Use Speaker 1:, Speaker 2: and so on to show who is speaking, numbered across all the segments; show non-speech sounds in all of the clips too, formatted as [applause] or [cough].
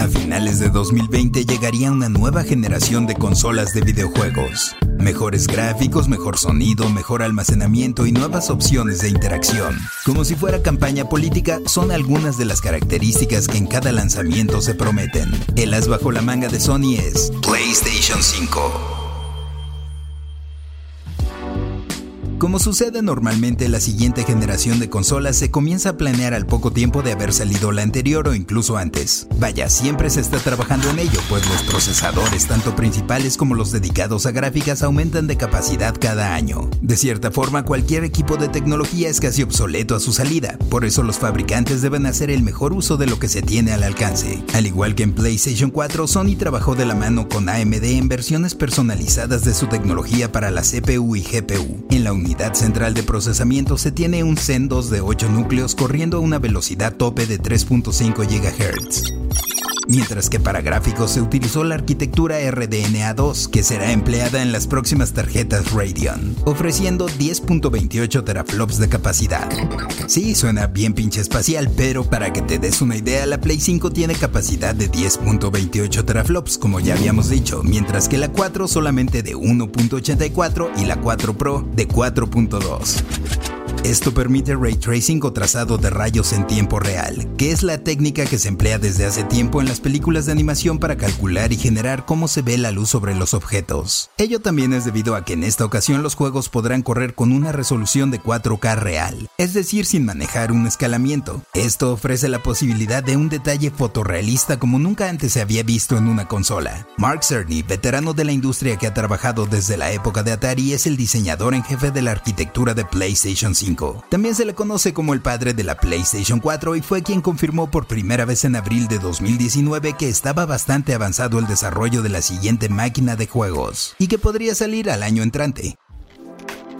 Speaker 1: A finales de 2020 llegaría una nueva generación de consolas de videojuegos. Mejores gráficos, mejor sonido, mejor almacenamiento y nuevas opciones de interacción. Como si fuera campaña política, son algunas de las características que en cada lanzamiento se prometen. El as bajo la manga de Sony es PlayStation 5. Como sucede normalmente, la siguiente generación de consolas se comienza a planear al poco tiempo de haber salido la anterior o incluso antes. Vaya, siempre se está trabajando en ello, pues los procesadores, tanto principales como los dedicados a gráficas, aumentan de capacidad cada año. De cierta forma, cualquier equipo de tecnología es casi obsoleto a su salida, por eso los fabricantes deben hacer el mejor uso de lo que se tiene al alcance. Al igual que en PlayStation 4, Sony trabajó de la mano con AMD en versiones personalizadas de su tecnología para la CPU y GPU. En la central de procesamiento se tiene un Zen 2 de 8 núcleos corriendo a una velocidad tope de 3.5 GHz mientras que para gráficos se utilizó la arquitectura RDNA2, que será empleada en las próximas tarjetas Radeon, ofreciendo 10.28 teraflops de capacidad. Sí, suena bien pinche espacial, pero para que te des una idea, la Play 5 tiene capacidad de 10.28 teraflops, como ya habíamos dicho, mientras que la 4 solamente de 1.84 y la 4 Pro de 4.2. Esto permite ray tracing o trazado de rayos en tiempo real, que es la técnica que se emplea desde hace tiempo en las películas de animación para calcular y generar cómo se ve la luz sobre los objetos. Ello también es debido a que en esta ocasión los juegos podrán correr con una resolución de 4K real, es decir, sin manejar un escalamiento. Esto ofrece la posibilidad de un detalle fotorrealista como nunca antes se había visto en una consola. Mark Cerny, veterano de la industria que ha trabajado desde la época de Atari, es el diseñador en jefe de la arquitectura de PlayStation 5 también se le conoce como el padre de la PlayStation 4 y fue quien confirmó por primera vez en abril de 2019 que estaba bastante avanzado el desarrollo de la siguiente máquina de juegos y que podría salir al año entrante.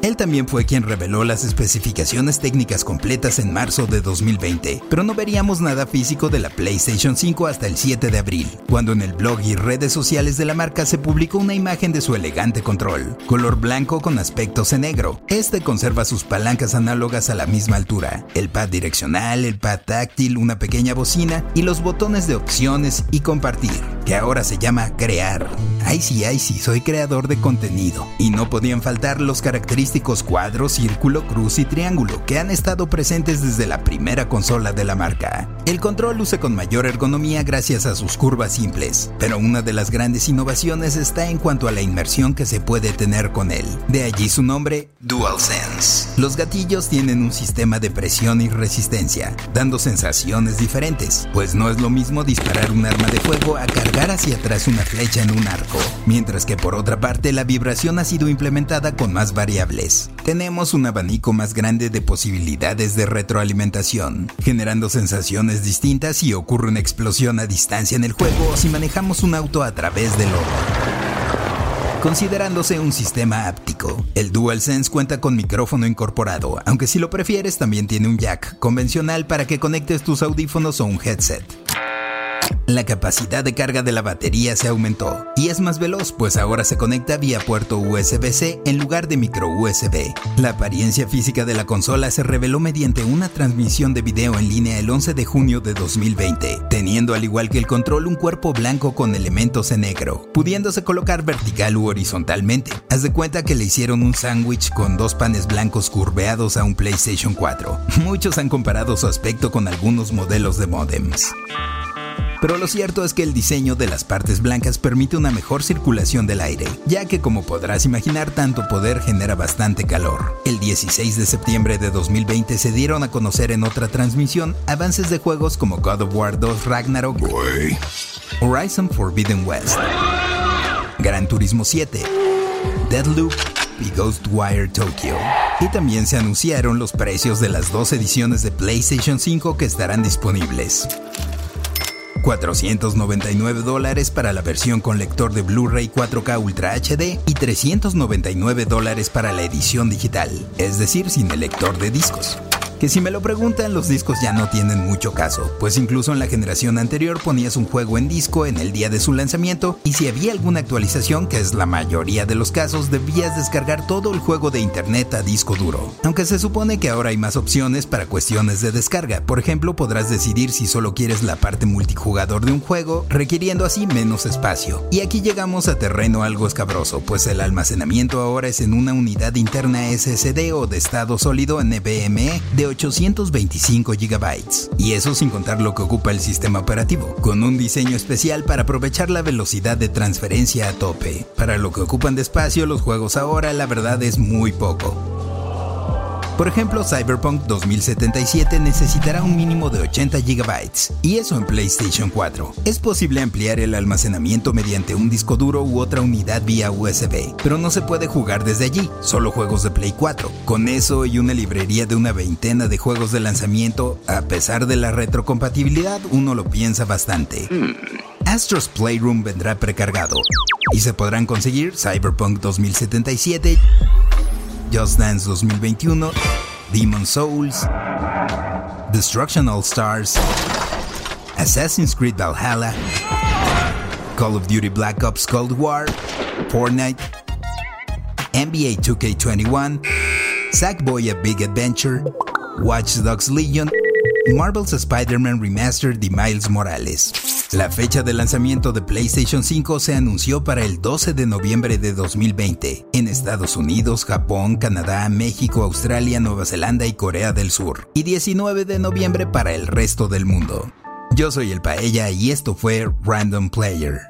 Speaker 1: Él también fue quien reveló las especificaciones técnicas completas en marzo de 2020, pero no veríamos nada físico de la PlayStation 5 hasta el 7 de abril, cuando en el blog y redes sociales de la marca se publicó una imagen de su elegante control, color blanco con aspectos en negro. Este conserva sus palancas análogas a la misma altura, el pad direccional, el pad táctil, una pequeña bocina y los botones de opciones y compartir, que ahora se llama crear. Ay sí, ay sí, soy creador de contenido. Y no podían faltar los característicos cuadro, círculo, cruz y triángulo que han estado presentes desde la primera consola de la marca. El control luce con mayor ergonomía gracias a sus curvas simples, pero una de las grandes innovaciones está en cuanto a la inmersión que se puede tener con él. De allí su nombre, DualSense. Los gatillos tienen un sistema de presión y resistencia, dando sensaciones diferentes, pues no es lo mismo disparar un arma de fuego a cargar hacia atrás una flecha en un arco, mientras que por otra parte la vibración ha sido implementada con más variables tenemos un abanico más grande de posibilidades de retroalimentación, generando sensaciones distintas si ocurre una explosión a distancia en el juego o si manejamos un auto a través del oro considerándose un sistema áptico. El DualSense cuenta con micrófono incorporado, aunque si lo prefieres también tiene un jack convencional para que conectes tus audífonos o un headset. La capacidad de carga de la batería se aumentó y es más veloz, pues ahora se conecta vía puerto USB-C en lugar de micro USB. La apariencia física de la consola se reveló mediante una transmisión de video en línea el 11 de junio de 2020, teniendo al igual que el control un cuerpo blanco con elementos en negro, pudiéndose colocar vertical u horizontalmente. Haz de cuenta que le hicieron un sándwich con dos panes blancos curveados a un PlayStation 4. [laughs] Muchos han comparado su aspecto con algunos modelos de modems. Pero lo cierto es que el diseño de las partes blancas permite una mejor circulación del aire, ya que como podrás imaginar tanto poder genera bastante calor. El 16 de septiembre de 2020 se dieron a conocer en otra transmisión avances de juegos como God of War 2 Ragnarok, Horizon Forbidden West, Gran Turismo 7, Deadloop y Ghostwire Tokyo. Y también se anunciaron los precios de las dos ediciones de PlayStation 5 que estarán disponibles. 499 dólares para la versión con lector de Blu-ray 4K Ultra HD y 399 dólares para la edición digital, es decir, sin el lector de discos que si me lo preguntan los discos ya no tienen mucho caso, pues incluso en la generación anterior ponías un juego en disco en el día de su lanzamiento y si había alguna actualización, que es la mayoría de los casos, debías descargar todo el juego de internet a disco duro. Aunque se supone que ahora hay más opciones para cuestiones de descarga, por ejemplo podrás decidir si solo quieres la parte multijugador de un juego, requiriendo así menos espacio. Y aquí llegamos a terreno algo escabroso, pues el almacenamiento ahora es en una unidad interna SSD o de estado sólido NVMe de 825 GB, y eso sin contar lo que ocupa el sistema operativo, con un diseño especial para aprovechar la velocidad de transferencia a tope. Para lo que ocupan de espacio los juegos ahora, la verdad es muy poco. Por ejemplo, Cyberpunk 2077 necesitará un mínimo de 80 GB, y eso en PlayStation 4. Es posible ampliar el almacenamiento mediante un disco duro u otra unidad vía USB, pero no se puede jugar desde allí, solo juegos de Play 4. Con eso y una librería de una veintena de juegos de lanzamiento, a pesar de la retrocompatibilidad, uno lo piensa bastante. Astro's Playroom vendrá precargado y se podrán conseguir Cyberpunk 2077, Just Dance 2021, Demon Souls, Destruction All Stars, Assassin's Creed Valhalla, Call of Duty Black Ops Cold War, Fortnite, NBA 2K21, Sackboy A Big Adventure, Watch Dogs Legion, Marvel's Spider-Man Remastered The Miles Morales. La fecha de lanzamiento de PlayStation 5 se anunció para el 12 de noviembre de 2020 en Estados Unidos, Japón, Canadá, México, Australia, Nueva Zelanda y Corea del Sur, y 19 de noviembre para el resto del mundo. Yo soy el Paella y esto fue Random Player.